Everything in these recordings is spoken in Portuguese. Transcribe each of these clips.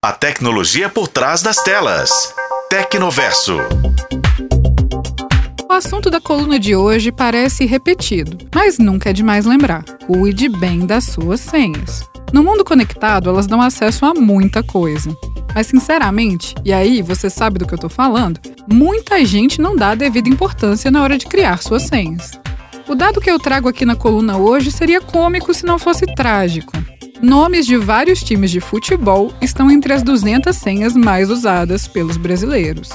A tecnologia por trás das telas. Tecnoverso. O assunto da coluna de hoje parece repetido, mas nunca é demais lembrar. Cuide bem das suas senhas. No mundo conectado, elas dão acesso a muita coisa. Mas, sinceramente, e aí você sabe do que eu tô falando, muita gente não dá a devida importância na hora de criar suas senhas. O dado que eu trago aqui na coluna hoje seria cômico se não fosse trágico. Nomes de vários times de futebol estão entre as 200 senhas mais usadas pelos brasileiros.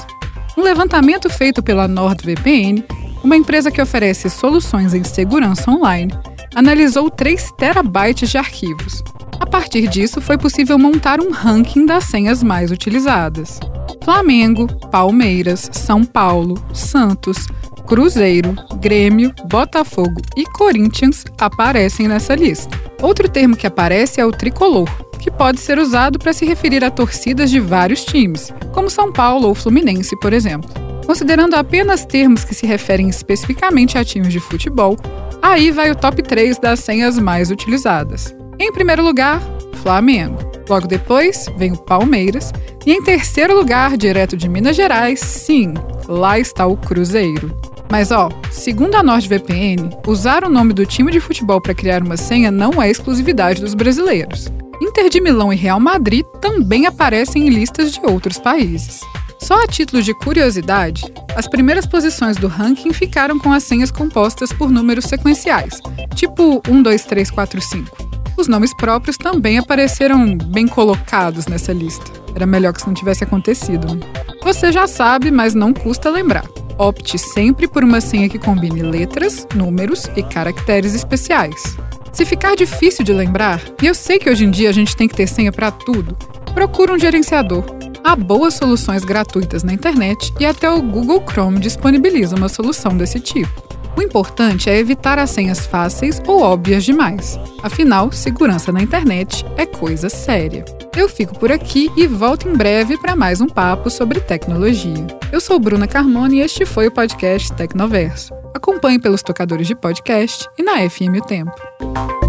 Um levantamento feito pela NordVPN, uma empresa que oferece soluções em segurança online, analisou 3 terabytes de arquivos. A partir disso, foi possível montar um ranking das senhas mais utilizadas. Flamengo, Palmeiras, São Paulo, Santos, Cruzeiro, Grêmio, Botafogo e Corinthians aparecem nessa lista. Outro termo que aparece é o tricolor, que pode ser usado para se referir a torcidas de vários times, como São Paulo ou Fluminense, por exemplo. Considerando apenas termos que se referem especificamente a times de futebol, aí vai o top 3 das senhas mais utilizadas. Em primeiro lugar, Flamengo. Logo depois, vem o Palmeiras. E em terceiro lugar, direto de Minas Gerais, sim, lá está o Cruzeiro. Mas ó, segundo a NordVPN, usar o nome do time de futebol para criar uma senha não é exclusividade dos brasileiros. Inter de Milão e Real Madrid também aparecem em listas de outros países. Só a título de curiosidade, as primeiras posições do ranking ficaram com as senhas compostas por números sequenciais, tipo 1, 2, 3, 4, 5. Os nomes próprios também apareceram bem colocados nessa lista. Era melhor que isso não tivesse acontecido. Né? Você já sabe, mas não custa lembrar. Opte sempre por uma senha que combine letras, números e caracteres especiais. Se ficar difícil de lembrar, e eu sei que hoje em dia a gente tem que ter senha para tudo, procure um gerenciador. Há boas soluções gratuitas na internet e até o Google Chrome disponibiliza uma solução desse tipo. O importante é evitar as senhas fáceis ou óbvias demais. Afinal, segurança na internet é coisa séria. Eu fico por aqui e volto em breve para mais um papo sobre tecnologia. Eu sou Bruna Carmona e este foi o podcast Tecnoverso. Acompanhe pelos tocadores de podcast e na FM O Tempo.